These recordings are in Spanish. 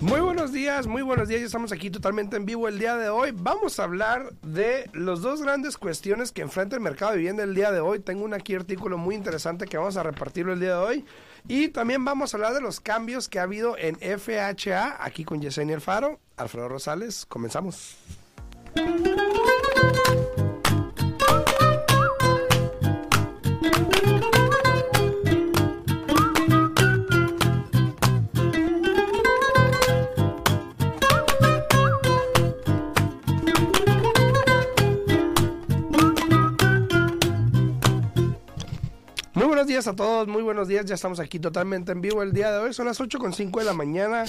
Muy buenos días, muy buenos días. Ya estamos aquí totalmente en vivo el día de hoy. Vamos a hablar de las dos grandes cuestiones que enfrenta el mercado de vivienda el día de hoy. Tengo un aquí artículo muy interesante que vamos a repartirlo el día de hoy. Y también vamos a hablar de los cambios que ha habido en FHA aquí con Yesenia Alfaro, Alfredo Rosales. Comenzamos. A todos, muy buenos días. Ya estamos aquí totalmente en vivo el día de hoy. Son las 8.5 de la mañana.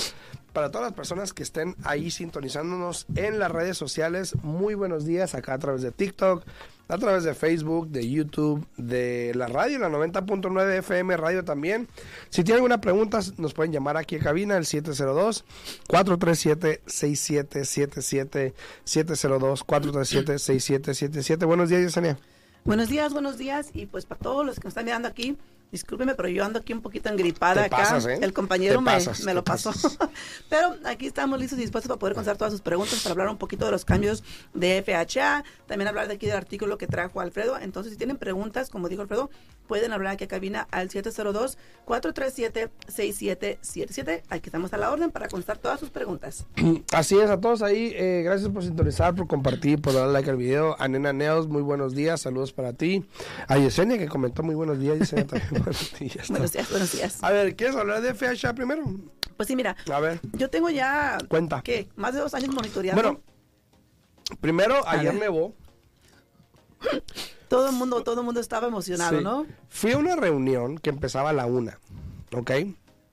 Para todas las personas que estén ahí sintonizándonos en las redes sociales, muy buenos días acá a través de TikTok, a través de Facebook, de YouTube, de la radio, la 90.9 FM Radio también. Si tienen alguna pregunta, nos pueden llamar aquí a cabina, el 702-437-6777, 702-437-6777. Buenos días, Yesenia. Buenos días, buenos días. Y pues para todos los que nos están mirando aquí, discúlpeme, pero yo ando aquí un poquito engripada acá. ¿eh? El compañero me, me lo pasó. pero aquí estamos listos y dispuestos para poder contestar todas sus preguntas, para hablar un poquito de los cambios de FHA, también hablar de aquí del artículo que trajo Alfredo. Entonces, si tienen preguntas, como dijo Alfredo, pueden hablar aquí a cabina al 702-437-6777. Aquí estamos a la orden para contestar todas sus preguntas. Así es, a todos ahí, eh, gracias por sintonizar, por compartir, por darle like al video. A Nena Neos, muy buenos días, saludos para ti. A Yesenia, que comentó muy buenos días. Yesenia también, buenos días. buenos días, buenos días. A ver, ¿quieres hablar de FHA primero? Pues sí, mira. A ver. Yo tengo ya... Cuenta. ¿Qué? Más de dos años monitoreando. Bueno, primero, ayer me voy todo el mundo, todo el mundo estaba emocionado, ¿no? Fui a una reunión que empezaba a la una, ¿ok?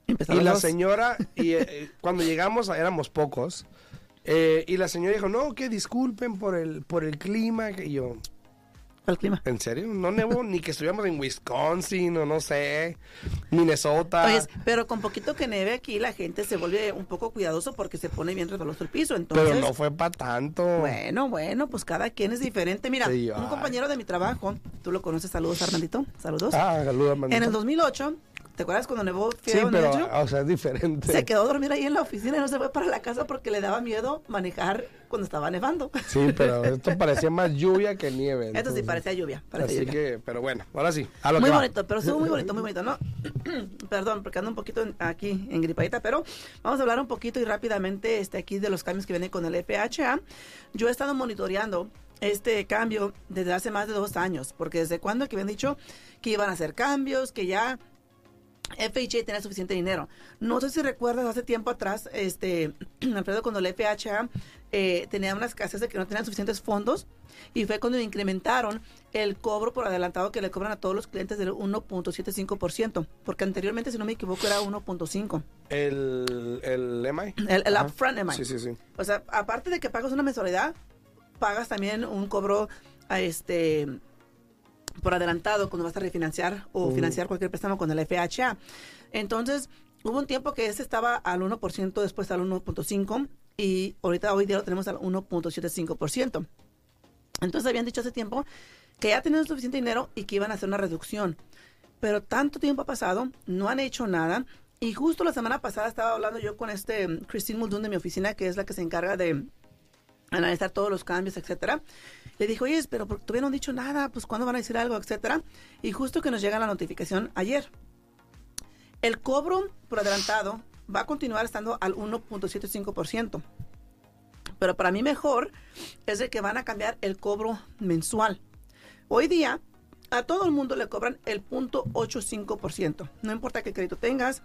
y la señora, y eh, cuando llegamos éramos pocos, eh, y la señora dijo, no, que disculpen por el, por el clima, que yo, el clima. ¿En serio? No nevó ni que estuviéramos en Wisconsin o no sé, Minnesota. pero con poquito que neve aquí la gente se vuelve un poco cuidadoso porque se pone bien resbaloso el piso. Entonces, pero no fue para tanto. Bueno, bueno, pues cada quien es diferente. Mira, un compañero de mi trabajo, tú lo conoces, saludos Armandito, saludos. Ah, saludos Armandito. En el 2008 ¿Te acuerdas cuando nevó Sí, pero, o sea, es diferente. Se quedó a dormir ahí en la oficina y no se fue para la casa porque le daba miedo manejar cuando estaba nevando. Sí, pero esto parecía más lluvia que nieve. Esto sí parecía lluvia. así que, pero bueno, ahora sí. muy bonito, pero estuvo muy bonito, muy bonito, ¿no? Perdón, porque ando un poquito aquí en gripadita, pero vamos a hablar un poquito y rápidamente este, aquí de los cambios que vienen con el FHA. Yo he estado monitoreando este cambio desde hace más de dos años, porque desde cuando que habían dicho que iban a hacer cambios, que ya FHA tenía suficiente dinero. No sé si recuerdas hace tiempo atrás, este, Alfredo, cuando la FHA eh, tenía una escasez de que no tenían suficientes fondos y fue cuando incrementaron el cobro por adelantado que le cobran a todos los clientes del 1.75%, porque anteriormente, si no me equivoco, era 1.5%. ¿El, el MI? El, upfront MI. Sí, sí, sí. O sea, aparte de que pagas una mensualidad, pagas también un cobro a este por adelantado cuando vas a refinanciar o financiar cualquier préstamo con el FHA. Entonces, hubo un tiempo que ese estaba al 1%, después al 1.5% y ahorita hoy día lo tenemos al 1.75%. Entonces habían dicho hace tiempo que ya tenían suficiente dinero y que iban a hacer una reducción. Pero tanto tiempo ha pasado, no han hecho nada. Y justo la semana pasada estaba hablando yo con este mm, Christine Muldoon de mi oficina, que es la que se encarga de analizar todos los cambios, etcétera. Le dijo, oye, pero todavía no han dicho nada, pues cuándo van a decir algo, etcétera. Y justo que nos llega la notificación ayer. El cobro por adelantado va a continuar estando al 1.75%. Pero para mí mejor es de que van a cambiar el cobro mensual. Hoy día a todo el mundo le cobran el 0.85%. No importa qué crédito tengas,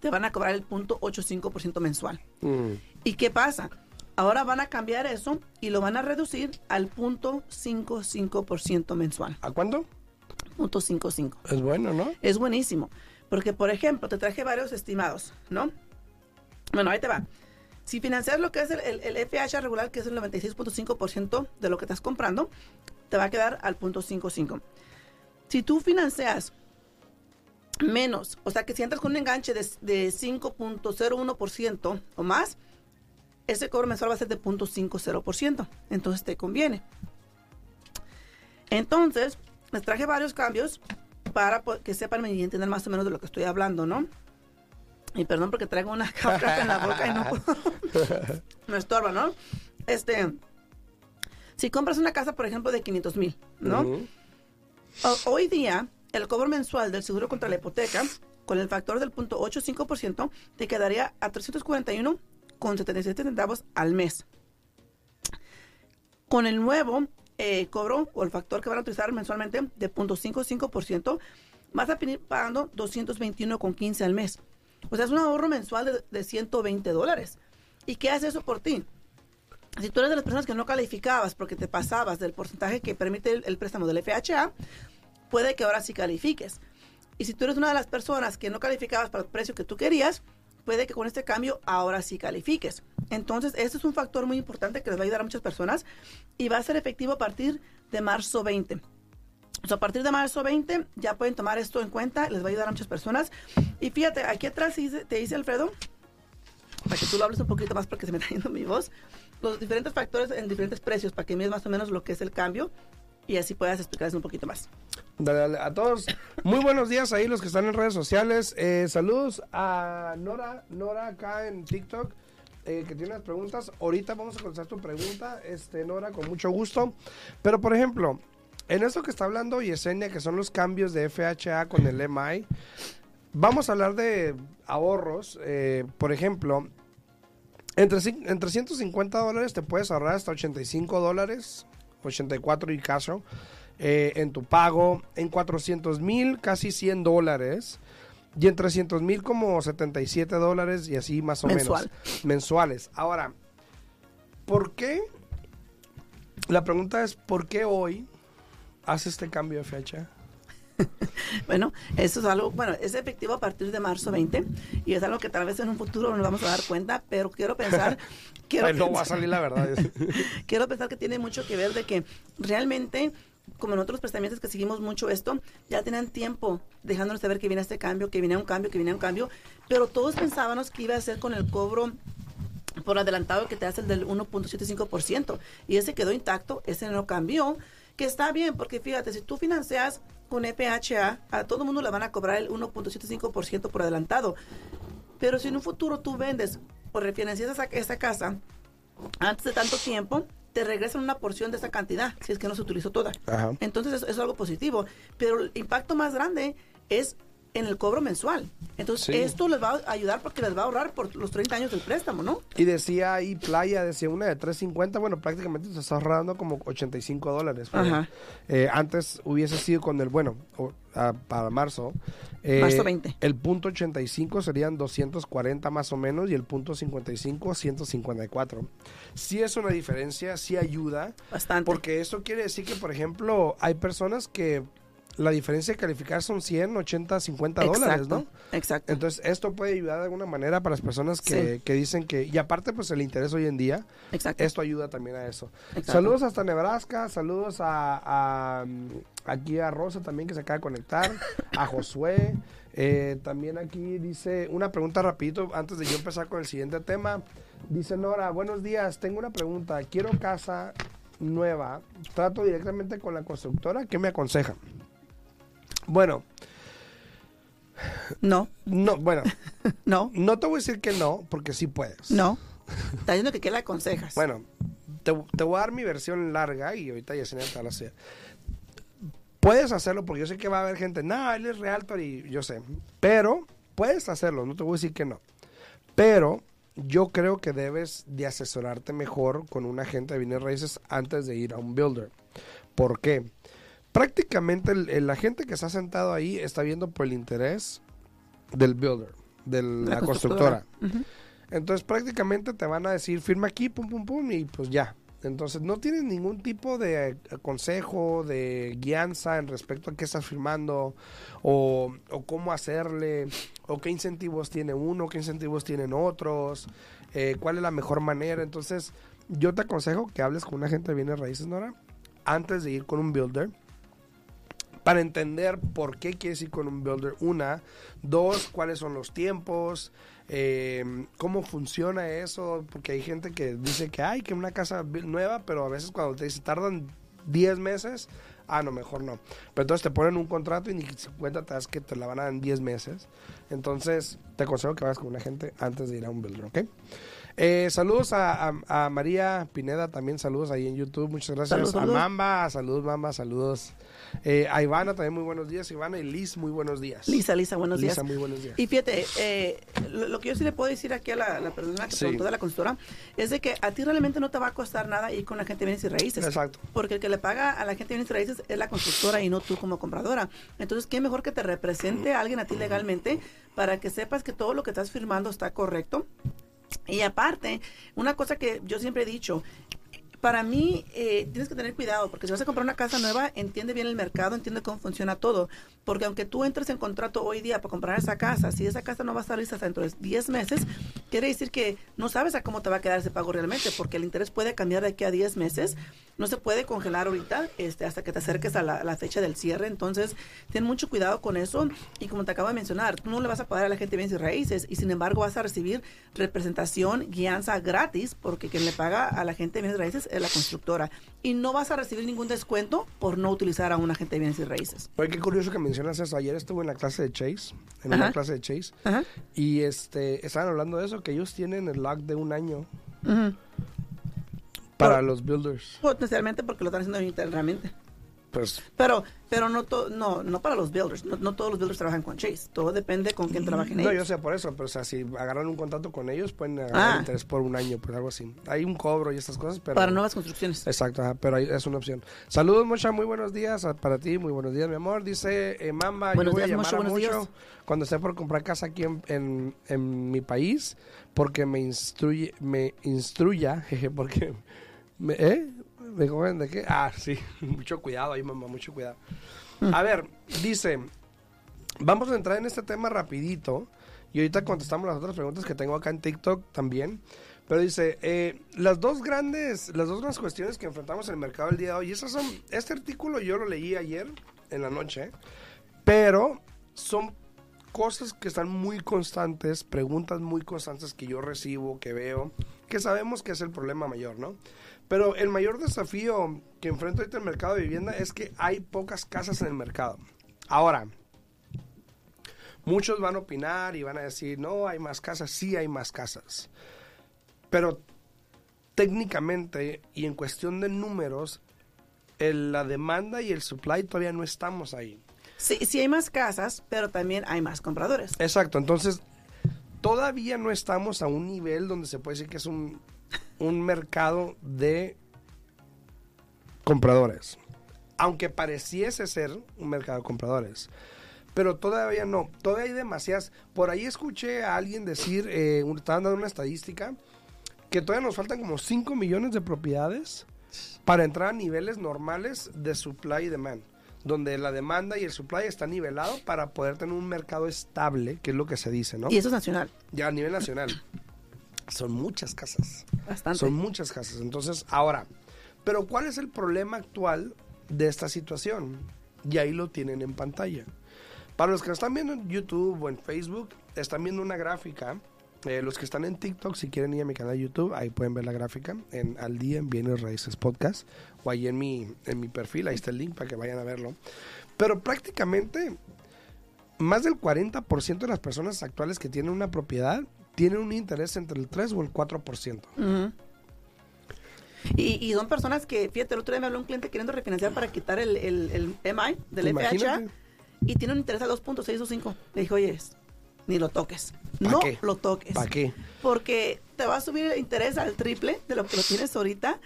te van a cobrar el 0.85% mensual. Mm. ¿Y qué pasa? Ahora van a cambiar eso y lo van a reducir al punto 55% mensual. ¿A cuánto? Punto 55. Es bueno, ¿no? Es buenísimo. Porque, por ejemplo, te traje varios estimados, ¿no? Bueno, ahí te va. Si financias lo que es el, el, FH regular, que es el 96.5% de lo que estás comprando, te va a quedar al punto 55. Si tú financias menos, o sea que si entras con un enganche de, de 5.01% o más, ese cobro mensual va a ser de 0.50%. Entonces te conviene. Entonces, les traje varios cambios para que sepan y entender más o menos de lo que estoy hablando, ¿no? Y perdón porque traigo una café en la boca y no me estorba, ¿no? Este, si compras una casa, por ejemplo, de 500 mil, ¿no? Hoy día, el cobro mensual del seguro contra la hipoteca, con el factor del punto 85%, te quedaría a 341 con 77 centavos al mes. Con el nuevo eh, cobro o el factor que van a utilizar mensualmente de 0.55%, vas a venir pagando 221,15 al mes. O sea, es un ahorro mensual de, 120 dólares. ¿Y qué hace eso por ti? Si tú eres de las personas que no calificabas porque te pasabas del porcentaje que permite el, préstamo del FHA, puede que ahora sí califiques. Y si tú eres una de las personas que no calificabas para el precio que tú querías, puede que con este cambio ahora sí califiques. Entonces, este es un factor muy importante que les va a ayudar a muchas personas y va a ser efectivo a partir de marzo 20 a partir de marzo 20 ya pueden tomar esto en cuenta, les va a ayudar a muchas personas. Y fíjate, aquí atrás te dice Alfredo, para que tú lo hables un poquito más porque se me está yendo mi voz, los diferentes factores en diferentes precios, para que mires más o menos lo que es el cambio y así puedas explicarles un poquito más. Dale, dale. A todos, muy buenos días ahí los que están en redes sociales. Eh, saludos a Nora, Nora acá en TikTok. Eh, que tiene unas preguntas. Ahorita vamos a contestar tu pregunta, este, Nora, con mucho gusto. Pero, por ejemplo, en eso que está hablando Yesenia, que son los cambios de FHA con el MI, vamos a hablar de ahorros. Eh, por ejemplo, entre, entre 150 dólares te puedes ahorrar hasta 85 dólares, 84 y caso, eh, en tu pago. En 400 mil, casi 100 dólares. Y en 300 mil, como 77 dólares y así más o menos. Mensuales. Ahora, ¿por qué? La pregunta es, ¿por qué hoy hace este cambio de fecha? bueno, eso es algo, bueno, es efectivo a partir de marzo 20 y es algo que tal vez en un futuro nos vamos a dar cuenta, pero quiero pensar... quiero no va a salir la verdad. quiero pensar que tiene mucho que ver de que realmente como en otros prestamientos que seguimos mucho esto, ya tenían tiempo dejándonos saber que viene este cambio, que viene un cambio, que viene un cambio, pero todos pensábamos que iba a ser con el cobro por adelantado que te hace el del 1.75% y ese quedó intacto, ese no cambió que está bien, porque fíjate, si tú financias con EPHA, a todo el mundo le van a cobrar el 1.75% por adelantado. Pero si en un futuro tú vendes o refinancias esa, esa casa antes de tanto tiempo, te regresan una porción de esa cantidad, si es que no se utilizó toda. Entonces eso es algo positivo. Pero el impacto más grande es en el cobro mensual. Entonces, esto les va a ayudar porque les va a ahorrar por los 30 años del préstamo, ¿no? Y decía ahí Playa, decía una de 350, bueno, prácticamente se está ahorrando como 85 dólares. Eh, antes hubiese sido con el, bueno, para marzo. Eh, marzo 20. El punto 85 serían 240 más o menos y el punto 55 154. Sí es una diferencia, sí ayuda. Bastante. Porque eso quiere decir que, por ejemplo, hay personas que la diferencia de calificar son 100, 80, 50 dólares, ¿no? Exacto. Entonces, esto puede ayudar de alguna manera para las personas que, que, dicen que, y aparte, pues el interés hoy en día, exacto. esto ayuda también a eso. Saludos hasta Nebraska, saludos a, aquí a Rosa también que se acaba de conectar, a Josué. Eh, también aquí dice una pregunta rapidito antes de yo empezar con el siguiente tema. Dice Nora, buenos días, tengo una pregunta. Quiero casa nueva, trato directamente con la constructora, ¿qué me aconseja? Bueno. No. No, bueno. no. No te voy a decir que no, porque sí puedes. No. Está diciendo que qué le aconsejas. Bueno, te, voy a dar mi versión larga y ahorita ya se me la sea. Puedes hacerlo porque yo sé que va a haber gente, no, él es realtor y yo sé. Pero puedes hacerlo, no te voy a decir que no. Pero yo creo que debes de asesorarte mejor con un agente de bienes raíces antes de ir a un builder. ¿Por qué? Prácticamente la gente que está sentado ahí está viendo por el interés del builder, de la, constructora. Entonces prácticamente te van a decir, firma aquí, pum, pum, pum, y pues ya. Entonces no tienes ningún tipo de consejo, de guianza en respecto a qué estás firmando, o, cómo hacerle, o qué incentivos tiene uno, qué incentivos tienen otros, eh, cuál es la mejor manera. Entonces yo te aconsejo que hables con una agente de bienes raíces, Nora, antes de ir con un builder para entender por qué quieres ir con un builder. Una, dos, cuáles son los tiempos, eh, cómo funciona eso, porque hay gente que dice que hay que una casa nueva, pero a veces cuando te dice tardan 10 meses, Ah, no, mejor no. Pero entonces te ponen un contrato y ni cuenta te das que te la van a dar en 10 meses. Entonces, te aconsejo que vayas con un agente antes de ir a un builder, ¿ok? Eh, saludos a, a- a María Pineda, también saludos ahí en YouTube, muchas gracias. Saludos, a saludos. Mamba, saludos Mamba, saludos. Eh, a Ivana también muy buenos días, Ivana y Liz, muy buenos días. Lisa, Lisa, buenos Lisa, días. muy buenos días. Y fíjate, eh, lo, lo que yo sí le puedo decir aquí a la, la persona que Sí. preguntó de la consultora es de que a ti realmente no te va a costar nada ir con la gente de bienes y raíces. Exacto. Porque el que le paga a la gente de bienes y raíces es la constructora y no tú como compradora. Entonces, ¿qué mejor que te represente a alguien a ti legalmente para que sepas que todo lo que estás firmando está correcto? Y aparte, una cosa que yo siempre he dicho, para mí eh, tienes que tener cuidado, porque si vas a comprar una casa nueva, entiende bien el mercado, entiende cómo funciona todo. Porque aunque tú entres en contrato hoy día para comprar esa casa, si esa casa no va a estar lista hasta dentro de 10 meses, quiere decir que no sabes a cómo te va a quedar ese pago realmente, porque el interés puede cambiar de aquí a 10 meses. No se puede congelar ahorita este, hasta que te acerques a la, fecha del cierre. Entonces, ten mucho cuidado con eso. Y como te acabo de mencionar, tú no le vas a pagar a la gente bienes y raíces, y sin embargo vas a recibir representación, guianza gratis, porque quien le paga a la gente bienes y raíces es la constructora. Y no vas a recibir ningún descuento por no utilizar a un agente de bienes y raíces. Oye, qué curioso que mencionas eso. Ayer estuve en la clase de Chase, en Ajá. una clase de Chase, Ajá. y este estaban hablando de eso, que ellos tienen el lock de un año para Pero- los builders. Potencialmente porque lo están haciendo internamente. Pues Pero, pero no, to- no, no para los builders. No, no todos los builders trabajan con Chase. Todo depende con quién trabajen no, yo ellos. sé por eso, pero o sea, si agarran un contrato con ellos, pueden agarrar Ah. interés por un año, pues algo así. Hay un cobro y estas cosas, pero... Para nuevas construcciones. Exacto, ajá, pero es una opción. Saludos, Mocha, muy buenos días a- para ti, muy buenos días, mi amor. Dice eh, Mamba, Buenos yo voy a días, llamar a mucho días. cuando esté por comprar casa aquí en, en, en mi país, porque me instruye, me instruya, jeje, porque, me, ¿eh? ¿Me joven de qué? Ah, sí, mucho cuidado ahí, mamá, mucho cuidado. A ver, dice, vamos a entrar en este tema rapidito y ahorita contestamos las otras preguntas que tengo acá en TikTok también. Pero dice, eh, las dos grandes, las dos grandes cuestiones que enfrentamos en el mercado el día de hoy, esas son, este artículo yo lo leí ayer en la noche, pero son cosas que están muy constantes, preguntas muy constantes que yo recibo, que veo, que sabemos que es el problema mayor, ¿no? Pero el mayor desafío que enfrento ahorita el mercado de vivienda es que hay pocas casas en el mercado. Ahora, muchos van a opinar y van a decir, no, hay más casas, sí hay más casas. Pero técnicamente y en cuestión de números, el- la demanda y el supply todavía no estamos ahí. Sí, sí hay más casas, pero también hay más compradores. Exacto, entonces todavía no estamos a un nivel donde se puede decir que es un, un mercado de compradores. Aunque pareciese ser un mercado de compradores. Pero todavía no, todavía hay demasiadas. Por ahí escuché a alguien decir, eh, estaban dando una estadística, que todavía nos faltan como 5 millones de propiedades para entrar a niveles normales de supply y demand, donde la demanda y el supply está nivelado para poder tener un mercado estable, que es lo que se dice, ¿no? Y eso es nacional. Ya a nivel nacional. Son muchas casas. Bastante. Son muchas casas. Entonces, ahora, pero ¿cuál es el problema actual de esta situación? Y ahí lo tienen en pantalla. Para los que están viendo en YouTube o en Facebook, están viendo una gráfica. Eh, los que están en TikTok, si quieren ir a mi canal de YouTube, ahí pueden ver la gráfica en Al Día en Bienes Raíces Podcast o ahí en mi, en mi perfil, ahí está el link para que vayan a verlo. Pero prácticamente más del 40% de las personas actuales que tienen una propiedad tienen un interés entre el 3 o el 4%. Ujú. Y, y son personas que, fíjate, el otro día me habló un cliente queriendo refinanciar para quitar el, el, el MI del FHA Imagínate. y tiene un interés a 2.6 o 5. Le dije, oye, ni lo toques. ¿Pa No qué? lo toques. ¿Para qué? Porque te va a subir el interés al triple de lo que lo tienes ahorita.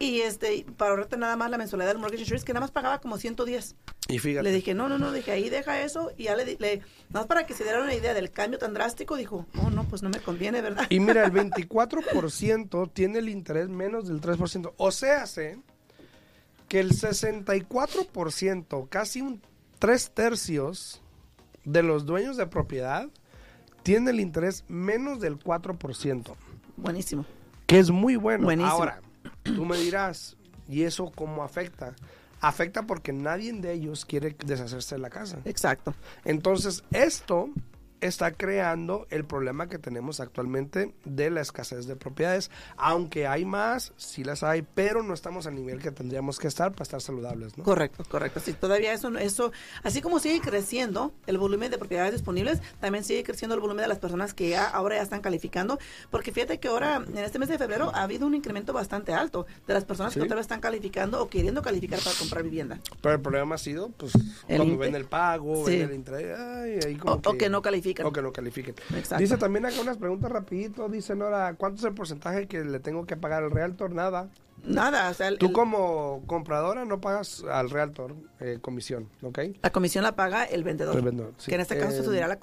Y este, para ahorrarte nada más la mensualidad del mortgage insurance, que nada más pagaba como 110. Y fíjate. Le dije, no, no, no, dije, ahí deja eso. Y ya le, le nada más para que se diera una idea del cambio tan drástico, dijo, no, no, pues no me conviene, ¿verdad? Y mira, el 24% tiene el interés menos del 3%. O sea, sé que el 64%, casi un 3 tercios de los dueños de propiedad, tiene el interés menos del 4%, Buenísimo. que es muy bueno. Buenísimo. Ahora, tú me dirás, ¿y eso cómo afecta? Afecta porque nadie de ellos quiere deshacerse de la casa. Exacto. Entonces, esto está creando el problema que tenemos actualmente de la escasez de propiedades. Aunque hay más, sí las hay, pero no estamos al nivel que tendríamos que estar para estar saludables, ¿no? Correcto, correcto. Sí, todavía eso, eso, así como sigue creciendo el volumen de propiedades disponibles, también sigue creciendo el volumen de las personas que ya ahora ya están calificando, porque fíjate que ahora, en este mes de febrero, ha habido un incremento bastante alto de las personas Sí. que vez están calificando o queriendo calificar para comprar vivienda. Pero el problema ha sido, pues, El cuando ven el pago, Sí. ven el interés, ay, ahí como O, o que no califican. O que no califiquen. Exacto. Dice también acá unas preguntas rapidito, dice Nora, ¿cuánto es el porcentaje que le tengo que pagar al Realtor? Nada. Nada, o sea, el- Tú el- como compradora no pagas al Realtor eh, comisión, ¿ok? la comisión la paga el vendedor. El vendedor, sí. Que en este caso Eh, se la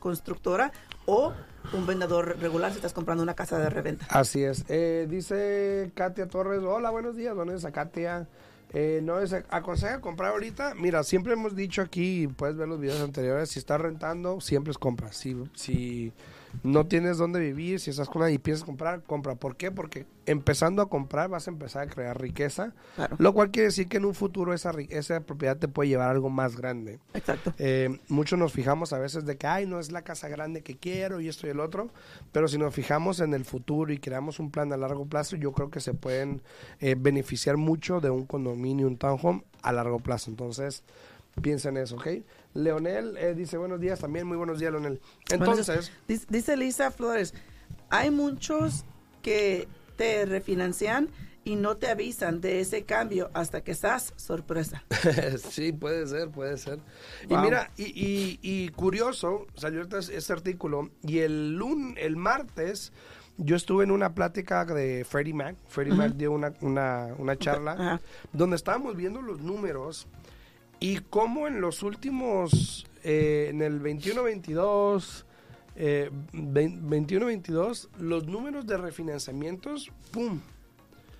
constructora o un vendedor regular si estás comprando una casa de reventa. Así es. Eh, dice Katia Torres, hola, buenos días, días a Katia. Eh, no es aconseja comprar ahorita. Mira, siempre hemos dicho aquí, puedes ver los videos anteriores, si estás rentando, siempre es compra. Si, si no tienes dónde vivir, si estás con nadie y piensas comprar, compra. ¿Por qué? Porque empezando a comprar vas a empezar a crear riqueza, Claro. lo cual quiere decir que en un futuro esa, esa propiedad te puede llevar a algo más grande. Exacto. Eh, muchos nos fijamos a veces de que, ay, no es la casa grande que quiero y esto y el otro, pero si nos fijamos en el futuro y creamos un plan a largo plazo, yo creo que se pueden eh, beneficiar mucho de un condominio, un townhome a largo plazo. Entonces, piensen eso, ¿ok? Leonel eh, dice buenos días también, muy buenos días, Leonel. Entonces, dice, Lisa Flores, hay muchos que te refinancian y no te avisan de ese cambio hasta que estás sorpresa. sí, puede ser, puede ser. Y mira, y, y- y curioso, salió este, este artículo y el lun, el martes yo estuve en una plática de Freddie Mac. Freddie Mac dio una, una, una charla donde estábamos viendo los números y cómo en los últimos, eh, en el 21-22, eh, 21-22, los números de refinanciamientos, ¡pum!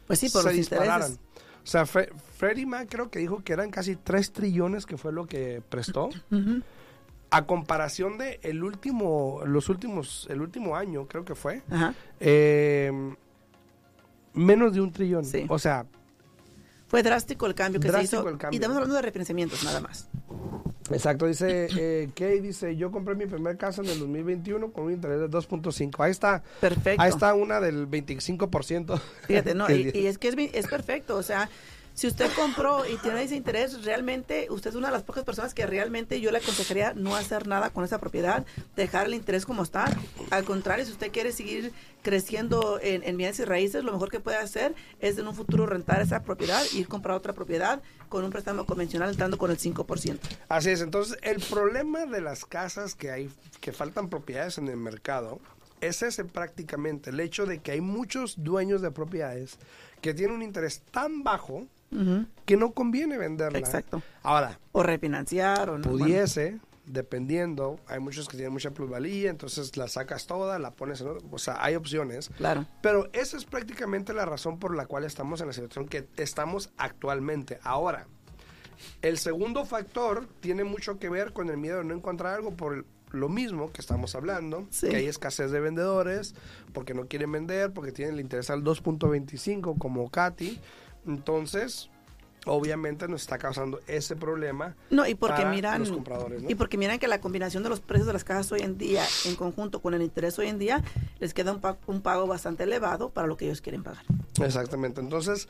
Pues sí, por se los dispararan. intereses. O sea, Fre- Freddie Mac creo que dijo que eran casi 3 trillones que fue lo que prestó. Ujú. A comparación de el último, los últimos, el último año creo que fue, Ajá. eh, menos de un trillón. Sí. O sea, Fue drástico el cambio que Drástico se hizo. el cambio. Y estamos hablando de refinanciamientos nada más. exacto, dice eh, Kay, dice, yo compré mi primer casa en el 2021 con un interés de 2.5. Ahí está, Perfecto. ahí está una del 25%. Fíjate, no, y, es que es, es perfecto, o sea, si usted compró y tiene ese interés, realmente usted es una de las pocas personas que realmente yo le aconsejaría no hacer nada con esa propiedad, dejar el interés como está. Al contrario, si usted quiere seguir creciendo en, en bienes y raíces, lo mejor que puede hacer es en un futuro rentar esa propiedad y ir comprar otra propiedad con un préstamo convencional entrando con el 5%. Así es, entonces el problema de las casas que hay, que faltan propiedades en el mercado, es ese prácticamente, el hecho de que hay muchos dueños de propiedades que tienen un interés tan bajo Que no conviene venderla. Exacto. Ahora, O refinanciar o no. bueno, pudiese, dependiendo, hay muchos que tienen mucha plusvalía, entonces la sacas toda, la pones en otro, o sea, hay opciones. claro. Pero esa es prácticamente la razón por la cual estamos en la situación que estamos actualmente. Ahora, el segundo factor tiene mucho que ver con el miedo de no encontrar algo por el- lo mismo que estamos hablando, Sí. que hay escasez de vendedores, porque no quieren vender, porque tienen el interés al 2.25 como Katy. Entonces, obviamente nos está causando ese problema. No, y porque para miran los compradores, ¿no? y porque miran que la combinación de los precios de las casas hoy en día en conjunto con el interés hoy en día les queda un, pa- un pago bastante elevado para lo que ellos quieren pagar. Exactamente. Entonces,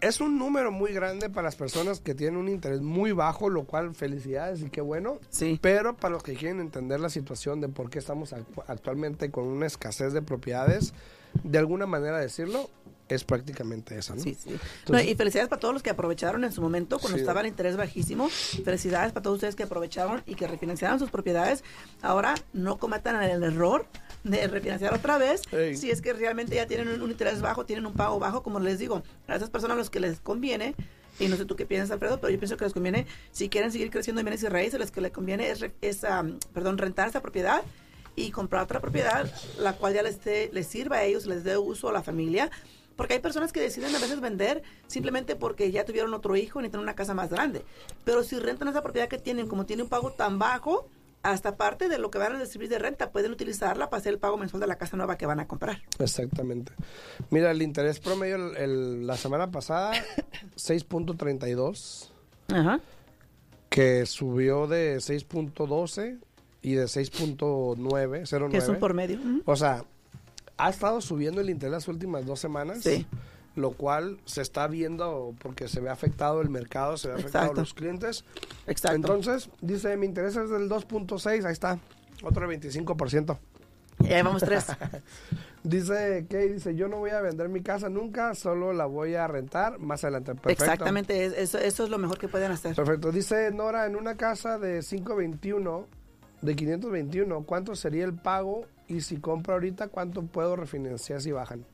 es un número muy grande para las personas que tienen un interés muy bajo, lo cual felicidades y qué bueno. Sí. Pero para los que quieren entender la situación de por qué estamos actu- actualmente con una escasez de propiedades, de alguna manera decirlo, es prácticamente esa, ¿no? Sí, sí. No, Entonces- y felicidades para todos los que aprovecharon en su momento cuando Sí. estaba el interés bajísimo. Felicidades para todos ustedes que aprovecharon y que refinanciaron sus propiedades. Ahora no cometan el error de refinanciar otra vez. Ey. Si es que realmente ya tienen un, un interés bajo, tienen un pago bajo, como les digo, a esas personas a los que les conviene. Y no sé tú qué piensas, Alfredo, pero yo pienso que les conviene, si quieren seguir creciendo en bienes y raíces, les que les conviene es, es, am, perdón, rentar esa propiedad y comprar otra propiedad, la cual ya les, les sirva a ellos, les dé uso a la familia. Porque hay personas que deciden a veces vender simplemente porque ya tuvieron otro hijo y necesitan una casa más grande. Pero si rentan esa propiedad que tienen, como tiene un pago tan bajo, hasta parte de lo que van a recibir de renta, pueden utilizarla para hacer el pago mensual de la casa nueva que van a comprar. Exactamente. Mira, el interés promedio el- el- la semana pasada, 6.32, Ajá. que subió de 6.12 y de 6.9, 09. Que es un por medio. O sea, ha estado subiendo el interés las últimas dos semanas. Sí. Lo cual se está viendo porque se ve afectado el mercado, se ve afectado Exacto. los clientes. Exacto. Entonces, dice, mi interés es del 2.6, ahí está, otro 25%. y ahí vamos tres. Dice que dice, yo no voy a vender mi casa nunca, solo la voy a rentar más adelante. Perfecto. Exactamente, es- eso, eso es lo mejor que pueden hacer. Perfecto. Dice Nora, en una casa de 521, de 521, ¿cuánto sería el pago? Y si compro ahorita, ¿cuánto puedo refinanciar si bajan?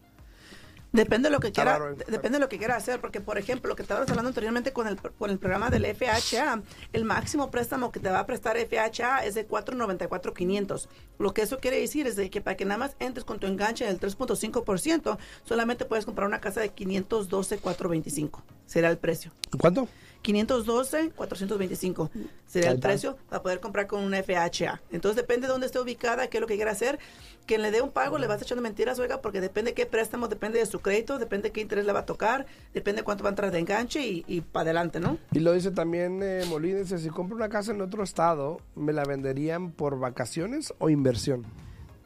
Depende de lo que quiera, ¿eh? de- depende de lo que quiera hacer, porque por ejemplo, lo que estabas hablando anteriormente con el, con el programa del FHA, el máximo préstamo que te va a prestar FHA es de 494.500. Lo que eso quiere decir es de que para que nada más entres con tu enganche del 3.5%, solamente puedes comprar una casa de 512.425. Será el precio. ¿Cuánto? 512, 425 sería Ahí el precio para poder comprar con una FHA. Entonces depende de dónde esté ubicada, qué es lo que quiera hacer. Quien le dé un pago le vas echando mentiras, oiga, porque depende qué préstamo, depende de su crédito, depende qué interés le va a tocar, depende cuánto va a entrar de enganche y, y para adelante, ¿no? Y lo dice también eh, Molina, dice, si compro una casa en otro estado, ¿me la venderían por vacaciones o inversión?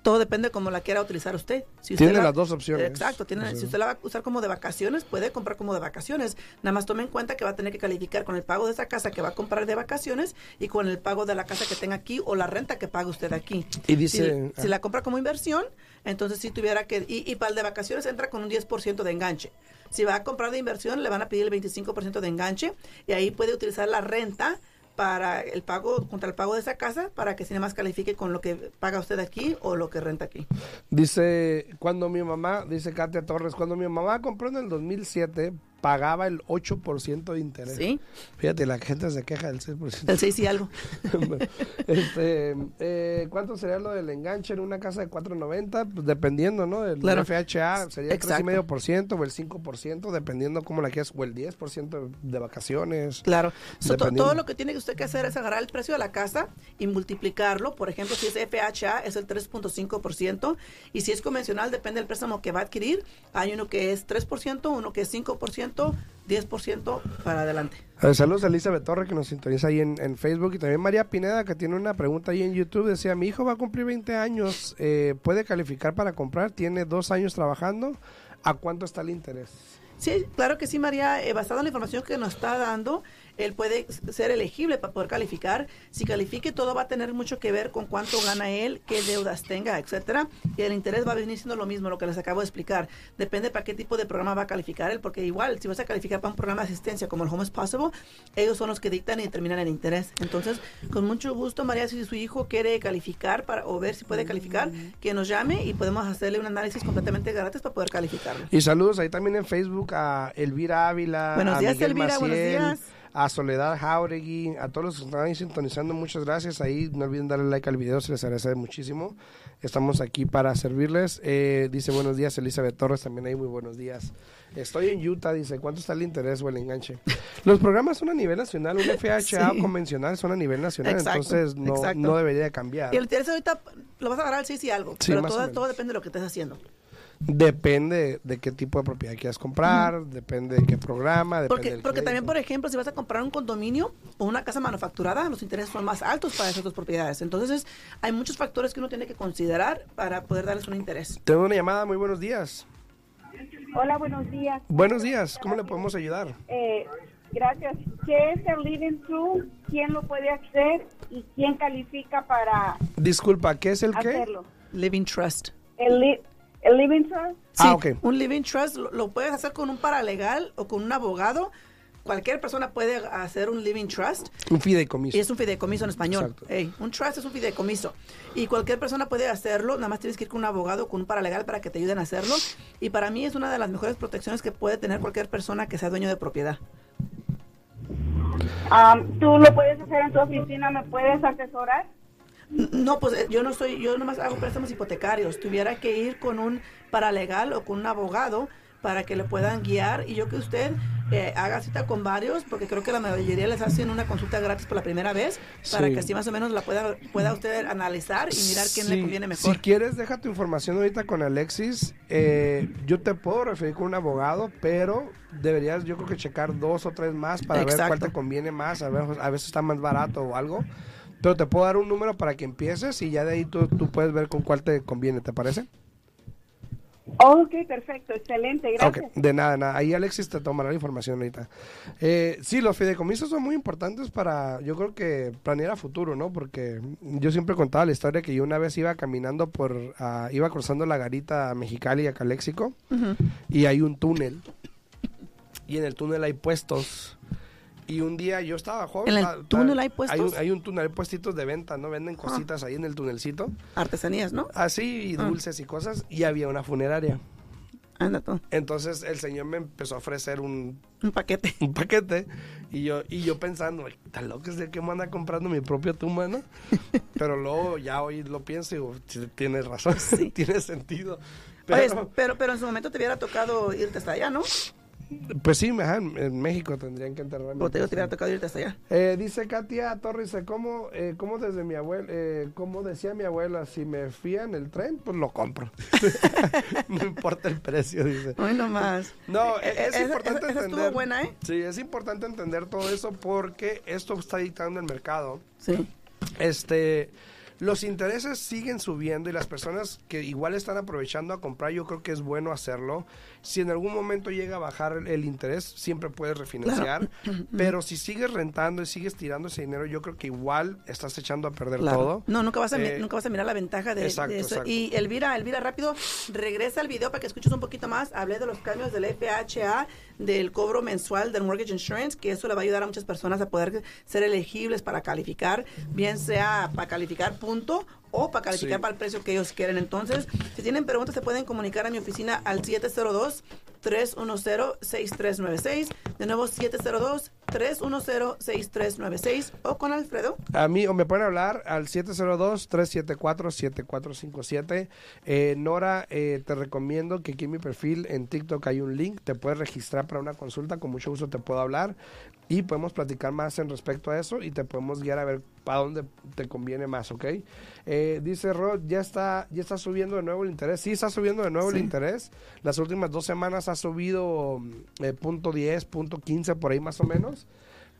Todo depende de cómo la quiera utilizar usted. Si usted Tiene la- las dos opciones. Exacto, tiene, si usted la va a usar como de vacaciones, puede comprar como de vacaciones. Nada más tome en cuenta que va a tener que calificar con el pago de esa casa que va a comprar de vacaciones y con el pago de la casa que tenga aquí o la renta que paga usted aquí. Y dice- Si, si la compra como inversión, entonces si tuviera que... Y, y para el de vacaciones entra con un 10% de enganche. Si va a comprar de inversión, le van a pedir el 25% de enganche y ahí puede utilizar la renta para el pago, contra el pago de esa casa, para que más califique con lo que paga usted aquí o lo que renta aquí. Dice, cuando mi mamá, dice Katia Torres, cuando mi mamá compró en el 2007, pagaba el 8% de interés. ¿Sí? Fíjate, la gente se queja del 6%. El 6 y algo. este, eh, ¿Cuánto sería lo del enganche en una casa de 490? Pues dependiendo, ¿no? Del Claro. FHA sería el Exacto. 3,5% o el 5%, dependiendo cómo la quieras, o el 10% de vacaciones. Claro. So, todo lo que tiene que usted que hacer es agarrar el precio de la casa y multiplicarlo. Por ejemplo, si es FHA es el 3.5% y si es convencional depende del préstamo que va a adquirir. Hay uno que es 3%, uno que es 5%, 10% para adelante. Eh, saludos a Elizabeth Torre que nos sintoniza ahí en, en Facebook y también María Pineda que tiene una pregunta ahí en YouTube. Decía, mi hijo va a cumplir 20 años, eh, ¿puede calificar para comprar? Tiene dos años trabajando. ¿A cuánto está el interés? Sí, claro que sí, María. Eh, basado en la información que nos está dando, él puede ser elegible para poder calificar. Si califique, todo va a tener mucho que ver con cuánto gana él, qué deudas tenga, etcétera. Y el interés va a venir siendo lo mismo, lo que les acabo de explicar. Depende para qué tipo de programa va a calificar él, porque igual, si vas a calificar para un programa de asistencia como el Home is Possible, ellos son los que dictan y determinan el interés. Entonces, con mucho gusto, María, si su hijo quiere calificar para, o ver si puede calificar, que nos llame y podemos hacerle un análisis completamente gratis para poder calificarlo. Y saludos ahí también en Facebook a Elvira Ávila, Buenos a días, Miguel Elvira, buenos Maciel, días. A Soledad Jauregui, a todos los que están ahí sintonizando, muchas gracias. Ahí no olviden darle like al video, se les agradece muchísimo. Estamos aquí para servirles. Eh, dice buenos días, Elizabeth Torres, también ahí muy buenos días. Estoy en Utah, dice, ¿cuánto está el interés o el enganche? Los programas son a nivel nacional, un FHA Sí. convencional son a nivel nacional, Exacto, entonces no, debería de cambiar. Y el interés ahorita lo vas a agarrar al 6 y algo. Sí, pero todo depende de lo que estés haciendo. Depende de qué tipo de propiedad quieras comprar, depende de qué programa, depende Porque, del porque también, por ejemplo, si vas a comprar un condominio o una casa manufacturada, los intereses son más altos para esas dos propiedades. Entonces, hay muchos factores que uno tiene que considerar para poder darles un interés. Tengo una llamada, muy buenos días. Hola, buenos días. Buenos días, ¿cómo le podemos ayudar? Eh, gracias. ¿Qué es el Living True? ¿Quién lo puede hacer? ¿Y quién califica para Disculpa, ¿qué es el qué? hacerlo? Living Trust. ¿El, li- el Living Trust? Sí, Ah, ok. un living trust lo, lo puedes hacer con un paralegal o con un abogado. Cualquier persona puede hacer un living trust Un fideicomiso. y es un fideicomiso en español. Exacto. Ey, un trust es un fideicomiso y cualquier persona puede hacerlo. Nada más tienes que ir con un abogado o con un paralegal para que te ayuden a hacerlo. Y para mí es una de las mejores protecciones que puede tener cualquier persona que sea dueño de propiedad. Ah, ¿Tú lo puedes hacer en tu oficina? ¿Me puedes asesorar? No, pues eh, yo no soy, yo nomás hago préstamos hipotecarios. Tuviera que ir con un paralegal o con un abogado para que le puedan guiar y yo que usted eh, haga cita con varios, porque creo que la mayoría les hacen una consulta gratis por la primera vez, para Sí. que así más o menos la pueda, pueda usted analizar y mirar quién le conviene mejor. Si quieres, deja tu información ahorita con Alexis. Eh, yo te puedo referir con un abogado, pero deberías, yo creo que checar dos o tres más para ver cuál te conviene más. A, ver, a veces está más barato o algo. Pero te puedo dar un número para que empieces y ya de ahí tú, tú puedes ver con cuál te conviene, ¿te parece? Ok, perfecto, excelente, gracias. Ok, de nada, nada. Ahí Alexis te tomará la información ahorita. Eh, sí, los fideicomisos son muy importantes para, yo creo que planear a futuro, ¿no? Porque yo siempre contaba la historia que yo una vez iba caminando por, ah, iba cruzando la garita a Mexicali y a Caléxico y hay un túnel y en el túnel hay puestos. Y un día yo estaba joven. ¿En el túnel hay Hay puestos? un, hay un túnel, hay puestitos de venta, ¿no? Venden Ah. cositas ahí en el tunelcito. Artesanías, ¿no? Así, y Ah. dulces y cosas. Y había una funeraria. Anda tú. Entonces el señor me empezó a ofrecer un, Un paquete. un paquete y yo y yo pensando, "Ay, tan loco es el que me anda comprando mi propia tumba, ¿no? Pero luego ya hoy lo pienso y digo, "Sí, tienes razón, Sí. tiene sentido. Oye, Pero, pero, pero en su momento te hubiera tocado irte hasta allá, ¿no? Pues sí, ajá, en, México tendrían que enterrarme. Te, hubiera tocado irte hasta allá. Eh, dice Katia Torres, ¿cómo, eh, cómo desde mi abuela, eh, cómo decía mi abuela, si me fía en el tren, pues lo compro. no importa el precio, dice. Hoy nomás. No, Eh, es, eh, importante esa- esa estuvo entender. buena, ¿eh? Sí, es importante entender todo eso porque esto está dictando el mercado. Sí. Este, los intereses siguen subiendo y las personas que igual están aprovechando a comprar, yo creo que es bueno hacerlo. Si en algún momento llega a bajar el interés, siempre puedes refinanciar. Pero si sigues rentando y sigues tirando ese dinero, yo creo que igual estás echando a perder Claro. todo. No, nunca vas, a, Eh, nunca vas a mirar la ventaja de, exacto, de eso. exacto. Y Elvira, Elvira, rápido, regresa al video para que escuches un poquito más. Hablé de los cambios del FHA, del cobro mensual del Mortgage Insurance, que eso le va a ayudar a muchas personas a poder ser elegibles para calificar, bien sea para calificar punto o para calificar Sí. para el precio que ellos quieren. Entonces, si tienen preguntas, se pueden comunicar a mi oficina al 702-310-6396. De nuevo, 702-310-6396. O con Alfredo. A mí, o me pueden hablar al 702-374-7457. Eh, Nora, eh, te recomiendo que aquí en mi perfil en TikTok hay un link. Te puedes registrar para una consulta. Con mucho gusto te puedo hablar. Y podemos platicar más en respecto a eso. Y te podemos guiar a ver para dónde te conviene más, ¿ok? Eh, dice Rod, ya está, ya está subiendo de nuevo el interés. Sí, está subiendo de nuevo Sí. el interés. Las últimas dos semanas ha subido eh, punto 10, punto 15, por ahí más o menos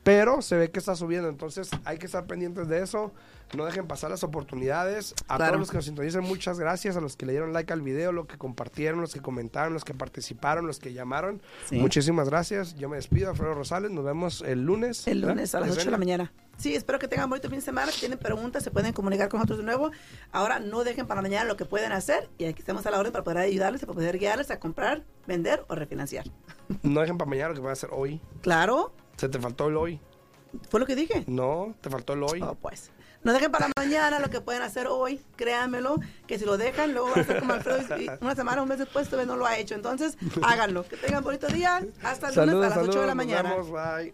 pero se ve que está subiendo, entonces hay que estar pendientes de eso, no dejen pasar las oportunidades, a Claro. todos los que nos sintonizan, muchas gracias, a los que le dieron like al video, los que compartieron, los que comentaron, los que participaron, los que llamaron, Sí. muchísimas gracias, yo me despido, Alfredo Rosales, nos vemos el lunes. El ¿verdad? lunes a las 8 de la mañana. Sí, espero que tengan bonito fin de semana. Si tienen preguntas, se pueden comunicar con nosotros de nuevo. Ahora no dejen para mañana lo que pueden hacer y aquí estamos a la orden para poder ayudarles, para poder guiarles a comprar, vender o refinanciar. No dejen para mañana lo que van a hacer hoy, Claro, se te faltó el hoy, fue lo que dije. no, te faltó el hoy. Oh, pues. No dejen para mañana lo que pueden hacer hoy, créanmelo, que si lo dejan, luego van a ser como Alfredo y una semana, un mes después todavía no lo ha hecho. Entonces, háganlo. Que tengan bonito día. Hasta el lunes a las 8 de la nos mañana. vemos, bye.